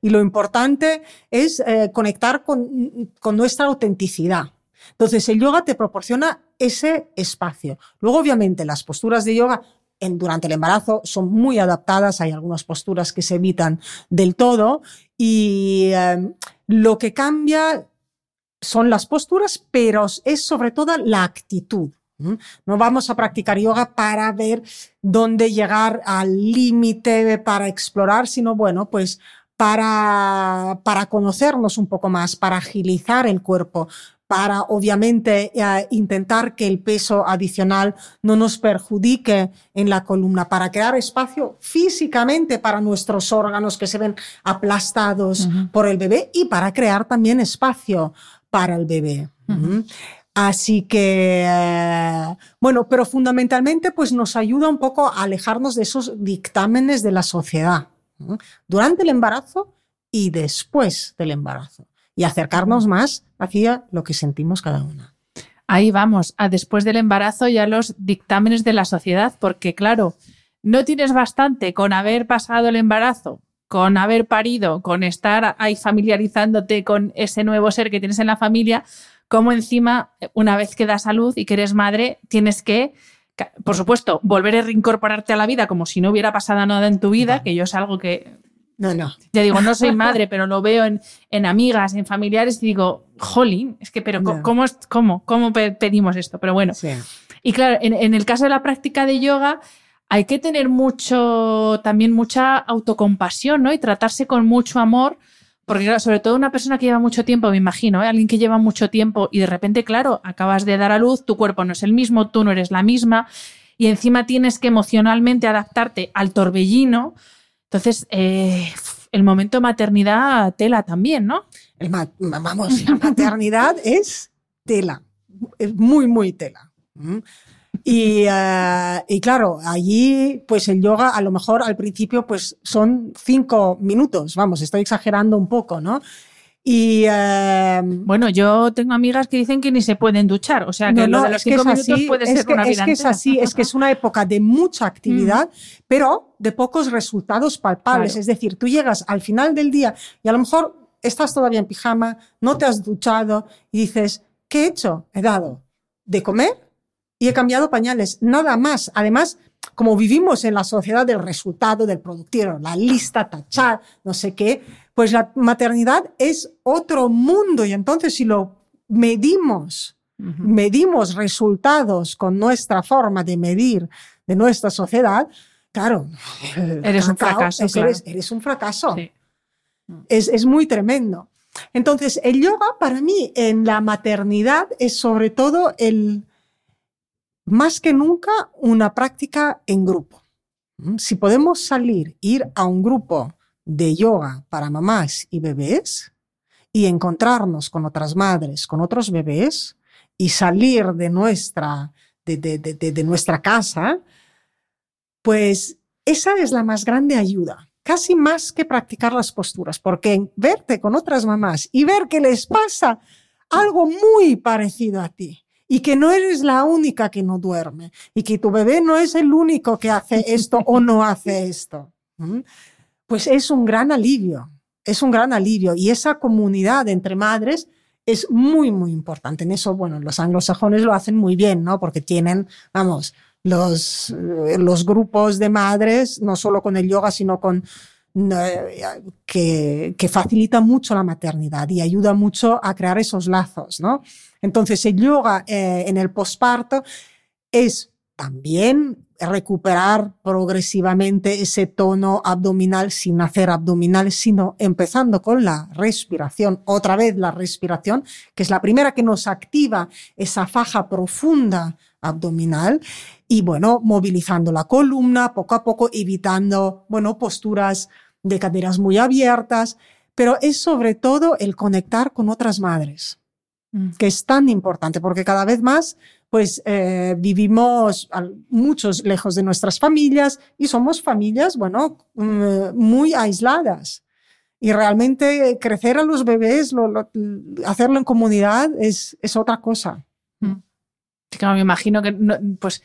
Y lo importante es eh, conectar con, con nuestra autenticidad. Entonces, el yoga te proporciona ese espacio. Luego, obviamente, las posturas de yoga durante el embarazo son muy adaptadas, hay algunas posturas que se evitan del todo y em, lo que cambia son las posturas, pero es sobre todo la actitud. No vamos a practicar yoga para ver dónde llegar al límite, para explorar, sino bueno, pues para, para conocernos un poco más, para agilizar el cuerpo, para obviamente eh, intentar que el peso adicional no nos perjudique en la columna, para crear espacio físicamente para nuestros órganos que se ven aplastados por el bebé y para crear también espacio para el bebé. Así que, eh, bueno, pero fundamentalmente pues nos ayuda un poco a alejarnos de esos dictámenes de la sociedad durante el embarazo y después del embarazo y acercarnos más hacia lo que sentimos cada una. Ahí vamos, a después del embarazo ya los dictámenes de la sociedad, porque claro, no tienes bastante con haber pasado el embarazo, con haber parido, con estar ahí familiarizándote con ese nuevo ser que tienes en la familia, como encima, una vez que das a luz y que eres madre, tienes que, por supuesto, volver a reincorporarte a la vida como si no hubiera pasado nada en tu vida, que yo es algo que No, no. ya digo, no soy madre, pero lo veo en, en amigas, en familiares y digo, jolín, es que, pero. ¿cómo, cómo, cómo pe- pedimos esto? Pero bueno. Sí. Y claro, en, en el caso de la práctica de yoga, hay que tener mucho, también mucha autocompasión, ¿no? Y tratarse con mucho amor, porque sobre todo una persona que lleva mucho tiempo, me imagino, ¿eh? alguien que lleva mucho tiempo y de repente, claro, acabas de dar a luz, tu cuerpo no es el mismo, tú no eres la misma, y encima tienes que emocionalmente adaptarte al torbellino. Entonces, eh, el momento maternidad tela también, ¿no? El vamos, la maternidad es tela, es muy, muy tela. Y, eh, y claro, allí, pues el yoga a lo mejor al principio, pues son cinco minutos, vamos, estoy exagerando un poco, ¿no? Y eh, Bueno, yo tengo amigas que dicen que ni se pueden duchar, o sea que No, lo de los es cinco es minutos así, puede es ser que, una es vida que es así, es que es una época de mucha actividad, pero de pocos resultados palpables. Claro. Es decir, tú llegas al final del día y a lo mejor estás todavía en pijama, no te has duchado y dices, ¿qué he hecho? He dado de comer y he cambiado pañales, nada más. Además, como vivimos en la sociedad del resultado, del productivo, la lista, tachar, no sé qué, pues la maternidad es otro mundo y entonces si lo medimos Ujú. medimos resultados con nuestra forma de medir de nuestra sociedad, claro, Eres un fracaso, es- claro. eres, eres un fracaso. Sí. Es, es muy tremendo. Entonces, el yoga para mí en la maternidad es sobre todo el, más que nunca, una práctica en grupo. ¿Mm? Si podemos salir, ir a un grupo de yoga para mamás y bebés y encontrarnos con otras madres, con otros bebés y salir de nuestra, de, de- de- nuestra casa, pues esa es la más grande ayuda, casi más que practicar las posturas, porque verte con otras mamás y ver que les pasa algo muy parecido a ti y que no eres la única que no duerme y que tu bebé no es el único que hace esto o no hace esto, pues es un gran alivio, es un gran alivio y esa comunidad entre madres es muy, muy importante. En eso, bueno, los anglosajones lo hacen muy bien, ¿no? Porque tienen, vamos, los, eh, los grupos de madres, no solo con el yoga, sino con que, que facilita mucho la maternidad y ayuda mucho a crear esos lazos, ¿no? Entonces, el yoga eh, en el posparto es también recuperar progresivamente ese tono abdominal sin hacer abdominales, sino empezando con la respiración, otra vez la respiración, que es la primera que nos activa esa faja profunda abdominal y bueno, movilizando la columna poco a poco, evitando, bueno, posturas de caderas muy abiertas, pero es sobre todo el conectar con otras madres Mm. que es tan importante, porque cada vez más, pues eh, vivimos muchos lejos de nuestras familias y somos familias, bueno, mm, muy aisladas. Y realmente crecer a los bebés, lo- lo- hacerlo en comunidad es, es otra cosa. Claro, me imagino que no, pues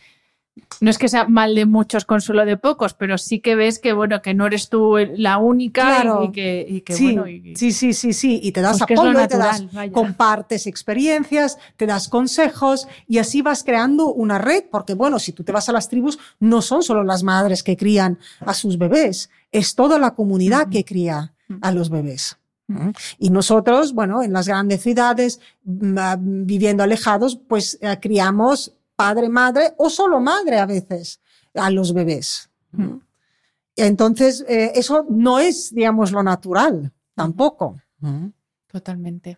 no es que sea mal de muchos, consuelo de pocos, pero sí que ves que bueno, que no eres tú la única y- Claro. y, que, y que, sí, bueno, y- sí, sí, sí, sí. Y te das Pues apoyo, te das, vaya. compartes experiencias, te das consejos y así vas creando una red, porque bueno, si tú te vas a las tribus, no son solo las madres que crían a sus bebés, es toda la comunidad que cría a los bebés. ¿Mm? Y nosotros, bueno, en las grandes ciudades, mm, ah, viviendo alejados, pues eh, criamos padre, madre o solo madre a veces a los bebés. ¿Mm? Entonces, eh, eso no es, digamos, lo natural, tampoco. ¿Mm? totalmente.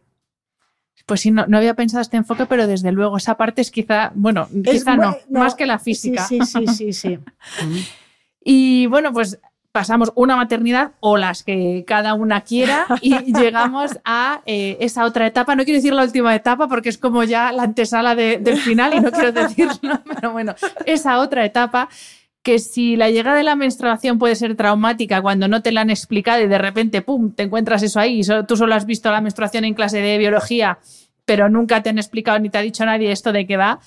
Pues sí, no, no había pensado este enfoque, pero desde luego esa parte es quizá, bueno, Es quizá no, más que la física. Sí, sí, sí, sí. sí. Y bueno, pues pasamos una maternidad o las que cada una quiera y llegamos a eh, esa otra etapa. No quiero decir la última etapa porque es como ya la antesala de- del final y no quiero decirlo, pero bueno, esa otra etapa que si la llegada de la menstruación puede ser traumática cuando no te la han explicado y de repente, ¡pum!, te encuentras eso ahí y so- tú solo has visto la menstruación en clase de biología pero nunca te han explicado ni te ha dicho nadie esto de qué va.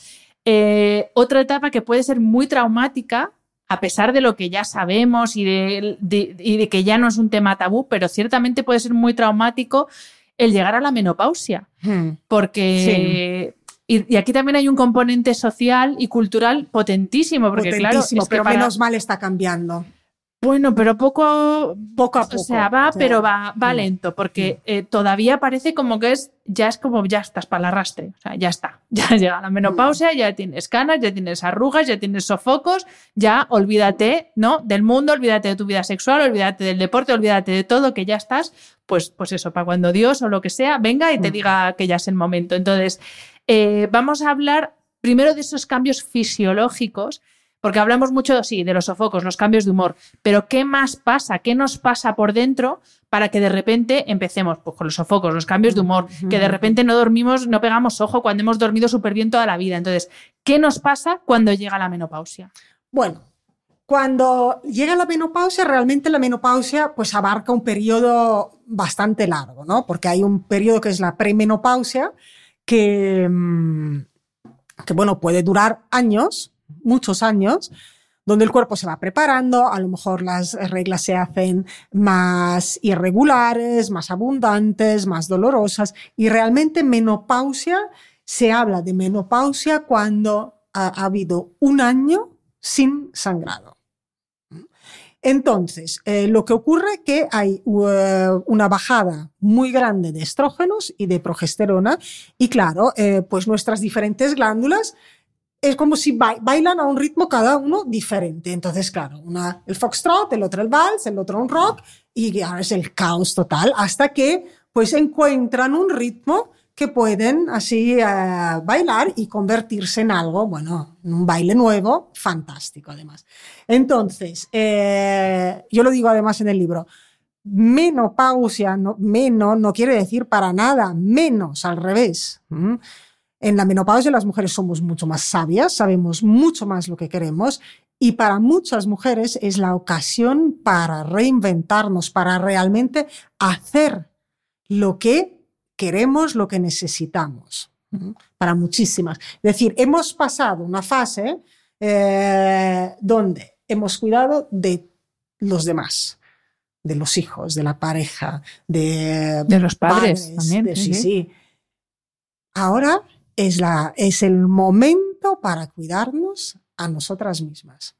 Eh, otra etapa que puede ser muy traumática, a pesar de lo que ya sabemos y de, de- y de que ya no es un tema tabú, pero ciertamente puede ser muy traumático el llegar a la menopausia, Hmm. porque... Y, y aquí también hay un componente social y cultural potentísimo, porque claro, es que pero para- menos mal está cambiando. Bueno, pero poco, Poco a poco. o sea, va, Sí. pero va, va Mm. lento, porque eh, todavía parece como que es, ya es como, ya estás para el arrastre, o sea, ya está, ya llega la menopausia, ya tienes canas, ya tienes arrugas, ya tienes sofocos, ya olvídate, ¿no? Del mundo, olvídate de tu vida sexual, olvídate del deporte, olvídate de todo, que ya estás, pues, pues eso, para cuando Dios o lo que sea venga y te Mm. diga que ya es el momento. Entonces, eh, vamos a hablar primero de esos cambios fisiológicos, porque hablamos mucho, sí, de los sofocos, los cambios de humor, pero ¿qué más pasa? ¿Qué nos pasa por dentro para que de repente empecemos pues, con los sofocos, los cambios de humor, que de repente no dormimos, no pegamos ojo cuando hemos dormido súper bien toda la vida? Entonces, ¿qué nos pasa cuando llega la menopausia? Bueno, cuando llega la menopausia, realmente la menopausia pues abarca un periodo bastante largo, ¿no? Porque hay un periodo que es la premenopausia que, mm, que bueno, puede durar años, muchos años, donde el cuerpo se va preparando, a lo mejor las reglas se hacen más irregulares, más abundantes, más dolorosas, y realmente menopausia, se habla de menopausia cuando ha, ha habido un año sin sangrado. Entonces, eh, lo que ocurre es que hay uh, una bajada muy grande de estrógenos y de progesterona y claro, eh, pues nuestras diferentes glándulas es como si ba- bailan a un ritmo cada uno diferente. Entonces, claro, una el foxtrot, el otro el vals, el otro un rock y ahora es el caos total hasta que pues encuentran un ritmo que pueden así eh, bailar y convertirse en algo, bueno, en un baile nuevo, fantástico además. Entonces, eh, yo lo digo además en el libro, menopausia, no, menos no quiere decir para nada menos, al revés. En la menopausia las mujeres somos mucho más sabias, sabemos mucho más lo que queremos y para muchas mujeres es la ocasión para reinventarnos, para realmente hacer lo que queremos, lo que necesitamos. Para muchísimas. Es decir, hemos pasado una fase eh, donde hemos cuidado de los demás, de los hijos, de la pareja, de, De los padres también, de- sí. sí. Ahora es, la, es el momento para cuidarnos a nosotras mismas.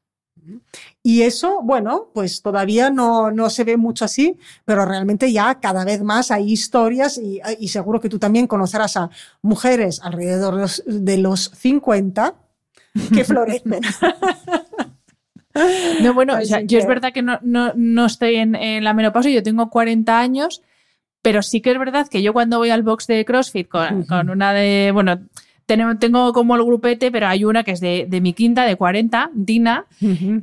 Y eso, bueno, pues todavía no, no se ve mucho así, pero realmente ya cada vez más hay historias y, y seguro que tú también conocerás a mujeres alrededor de los, de los 50 que florecen. No, bueno, o Así sea, yo es verdad que no, no, no estoy en, en la menopausia, yo tengo 40 años, pero sí que es verdad que yo cuando voy al box de CrossFit con, con una de, bueno, tengo como el grupete, pero hay una que es de, de mi quinta, de 40, Dina,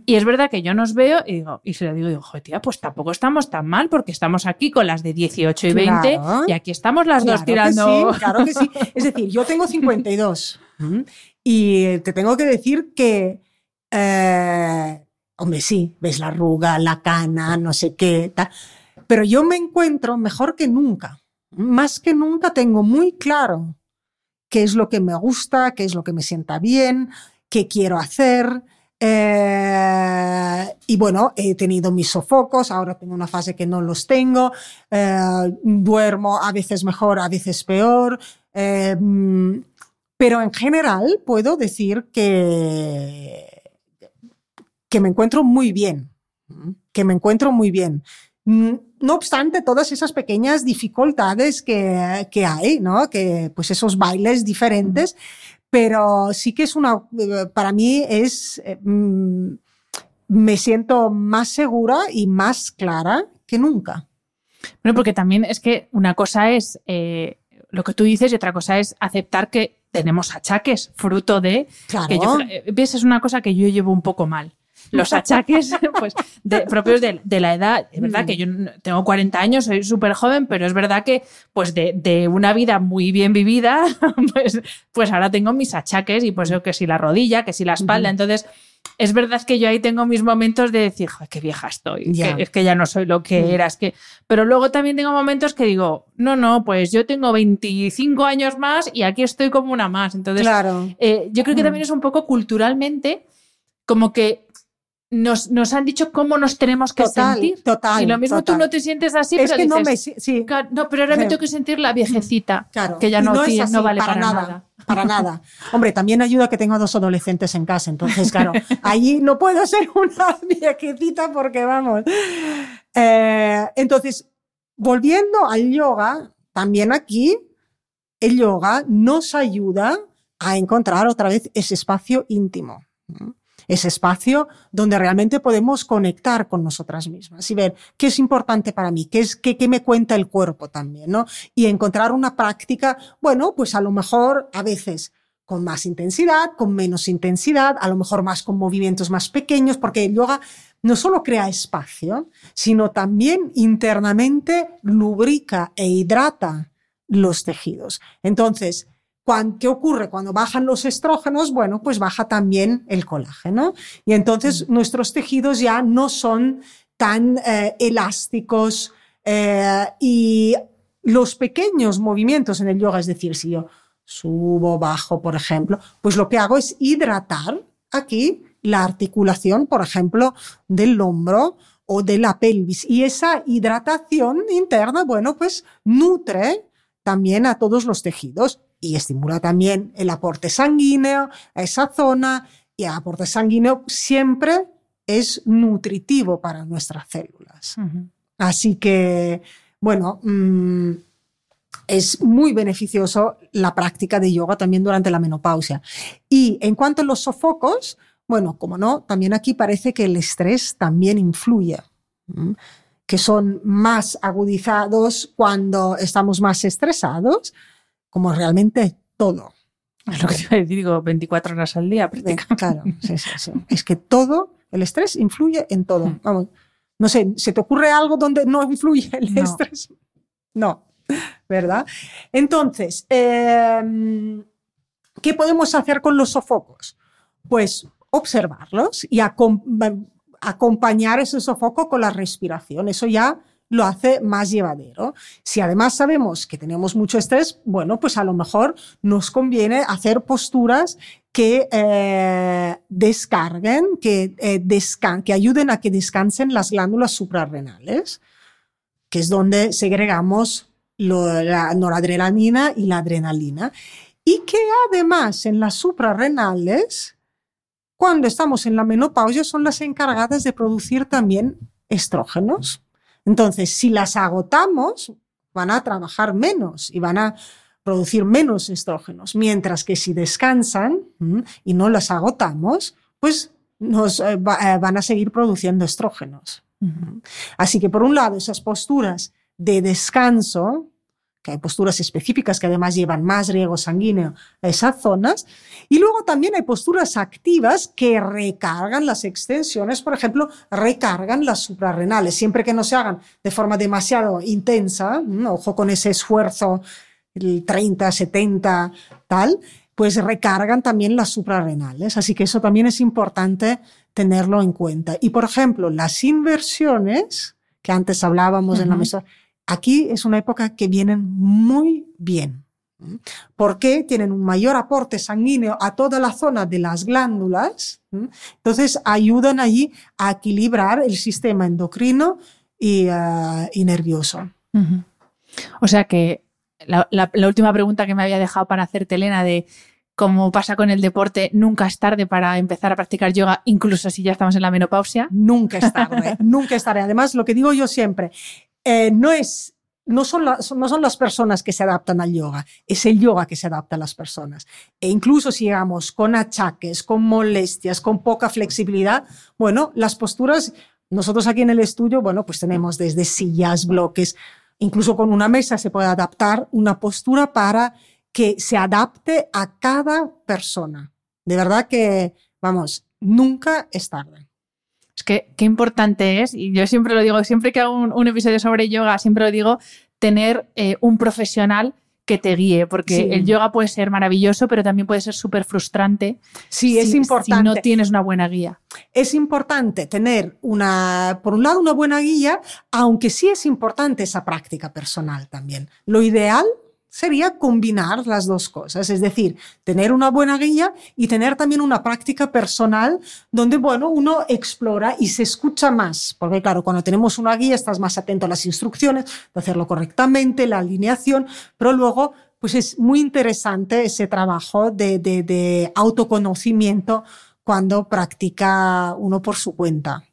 y es verdad que yo nos veo y digo, y se lo digo, digo, tía, pues tampoco estamos tan mal porque estamos aquí con las de 18 y 20 Claro. y aquí estamos las dos Claro que tirando. sí, claro que sí. Es decir, yo tengo 52 ¿m? y te tengo que decir que, eh, hombre, sí, ves la arruga, la cana, no sé qué, tal, pero yo me encuentro mejor que nunca. Más que nunca tengo muy claro qué es lo que me gusta, qué es lo que me sienta bien, qué quiero hacer. eh, y bueno, he tenido mis sofocos, ahora tengo una fase que no los tengo, eh, duermo a veces mejor, a veces peor, eh, pero en general puedo decir que, que me encuentro muy bien, que me encuentro muy bien. Mm, No obstante, todas esas pequeñas dificultades que, que hay, ¿no? Que, pues esos bailes diferentes, pero sí que es una, eh, para mí es, eh, mm, me siento más segura y más clara que nunca. Bueno, porque también es que una cosa es eh, lo que tú dices y otra cosa es aceptar que tenemos achaques, fruto de Claro. que yo, ves, es una cosa que yo llevo un poco mal. Los achaques pues, de- propios de, de la edad. Es verdad que yo tengo 40 años, soy súper joven, pero es verdad que pues de, de una vida muy bien vivida, pues, pues ahora tengo mis achaques y pues yo que si la rodilla, que si la espalda. Entonces, es verdad que yo ahí tengo mis momentos de decir, Joder, qué vieja estoy, que es que ya no soy lo que Mm. era, es que... Pero luego también tengo momentos que digo, no, no, pues yo tengo 25 años más y aquí estoy como una más. Entonces, claro. eh, yo creo que también es un poco culturalmente como que nos, nos han dicho cómo nos tenemos que Total, sentir. total, y lo mismo tú no te sientes así, es pero que no me. Sí, "Ca- no, pero ahora me tengo que sentir la viejecita, Claro. que ya no, es tiene- así, no vale para, nada. nada. Para nada. Hombre, también ayuda que tengo dos adolescentes en casa. Entonces, claro, allí no puedo ser una viejecita porque vamos. Eh, entonces, volviendo al yoga, también aquí el yoga nos ayuda a encontrar otra vez ese espacio íntimo. ¿no? Ese espacio donde realmente podemos conectar con nosotras mismas y ver qué es importante para mí, qué, es, qué, qué me cuenta el cuerpo también, ¿no? Y encontrar una práctica, bueno, pues a lo mejor a veces con más intensidad, con menos intensidad, a lo mejor más con movimientos más pequeños, porque el yoga no solo crea espacio, sino también internamente lubrica e hidrata los tejidos. Entonces, ¿qué ocurre? Cuando bajan los estrógenos, bueno, pues baja también el colágeno. Y entonces nuestros tejidos ya no son tan eh, elásticos eh, y los pequeños movimientos en el yoga, es decir, si yo subo, bajo, por ejemplo, pues lo que hago es hidratar aquí la articulación, por ejemplo, del hombro o de la pelvis. Y esa hidratación interna, bueno, pues nutre también a todos los tejidos y estimula también el aporte sanguíneo a esa zona y el aporte sanguíneo siempre es nutritivo para nuestras células. Así que, bueno, mm, es muy beneficioso la práctica de yoga también durante la menopausia. Y en cuanto a los sofocos, bueno, como no, también aquí parece que el estrés también influye, ¿m? que son más agudizados cuando estamos más estresados, como realmente todo. Es lo que te iba a decir, digo, 24 horas al día prácticamente. Claro, sí, sí, sí. Es que todo, el estrés influye en todo. Mm. Vamos, no sé, ¿se te ocurre algo donde no influye el No. estrés? No, ¿verdad? Entonces, eh, ¿qué podemos hacer con los sofocos? Pues observarlos y acom- acompañar ese sofoco con la respiración. Eso ya lo hace más llevadero. Si además sabemos que tenemos mucho estrés, bueno, pues a lo mejor nos conviene hacer posturas que eh, descarguen, que, eh, que ayuden a que descansen las glándulas suprarrenales, que es donde segregamos lo- la noradrenalina y la adrenalina. Y que además en las suprarrenales, cuando estamos en la menopausia, son las encargadas de producir también estrógenos. Entonces, si las agotamos, van a trabajar menos y van a producir menos estrógenos, mientras que si descansan ¿m? y no las agotamos, pues nos eh, va- eh, van a seguir produciendo estrógenos. Así que por un lado, esas posturas de descanso, que hay posturas específicas que además llevan más riego sanguíneo a esas zonas, y luego también hay posturas activas que recargan las extensiones, por ejemplo, recargan las suprarrenales, siempre que no se hagan de forma demasiado intensa, ojo con ese esfuerzo, el 30, 70, tal, pues recargan también las suprarrenales. Así que eso también es importante tenerlo en cuenta. Y por ejemplo, las inversiones, que antes hablábamos en la mesa, aquí es una época que vienen muy bien. Porque tienen un mayor aporte sanguíneo a toda la zona de las glándulas, entonces ayudan allí a equilibrar el sistema endocrino y, ah, y nervioso. O sea que la, la- la última pregunta que me había dejado para hacerte, Elena, de cómo pasa con el deporte, nunca es tarde para empezar a practicar yoga, incluso si ya estamos en la menopausia. Nunca es tarde, nunca es tarde. Además, lo que digo yo siempre, eh, no es... No son, no son las personas que se adaptan al yoga, es el yoga que se adapta a las personas. E incluso si llegamos con achaques, con molestias, con poca flexibilidad, bueno, las posturas, nosotros aquí en el estudio, bueno, pues tenemos desde sillas, bloques, incluso con una mesa se puede adaptar una postura para que se adapte a cada persona. De verdad que, vamos, nunca es tarde. Es que qué importante es, y yo siempre lo digo, siempre que hago un, un episodio sobre yoga, siempre lo digo, tener eh, un profesional que te guíe, porque Sí. el yoga puede ser maravilloso, pero también puede ser súper frustrante. Sí, es si- importante. Si no tienes una buena guía. es importante tener una, por un lado, una buena guía, aunque sí es importante esa práctica personal también. Lo ideal sería combinar las dos cosas, es decir, tener una buena guía y tener también una práctica personal donde, bueno, uno explora y se escucha más, porque claro, cuando tenemos una guía estás más atento a las instrucciones, de hacerlo correctamente, la alineación, pero luego, pues es muy interesante ese trabajo de, de, de autoconocimiento cuando practica uno por su cuenta.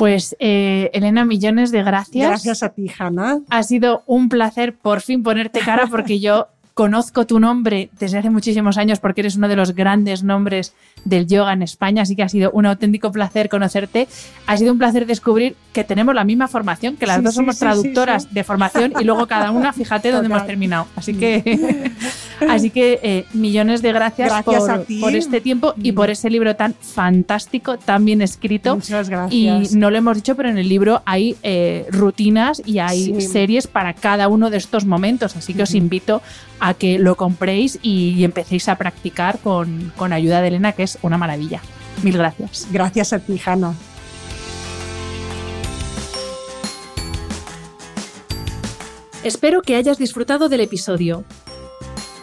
Pues, eh, Elena, millones de gracias. Gracias a ti, Hanna. Ha sido un placer por fin ponerte cara porque yo conozco tu nombre desde hace muchísimos años porque eres uno de los grandes nombres del yoga en España, así que ha sido un auténtico placer conocerte. Ha sido un placer descubrir que tenemos la misma formación, que las Sí, dos sí, somos sí, traductoras de formación y luego cada una, fíjate dónde hemos terminado. Así que, así que eh, millones de gracias, Gracias por, a ti. por este tiempo y por ese libro tan fantástico, tan bien escrito. Muchas Y gracias. no lo hemos dicho, pero en el libro hay eh, rutinas y hay Sí. series para cada uno de estos momentos. Así que os invito a que lo compréis y, y empecéis a practicar con, con ayuda de Elena, que es una maravilla. Mil gracias. Gracias a ti, Hanna. Espero que hayas disfrutado del episodio.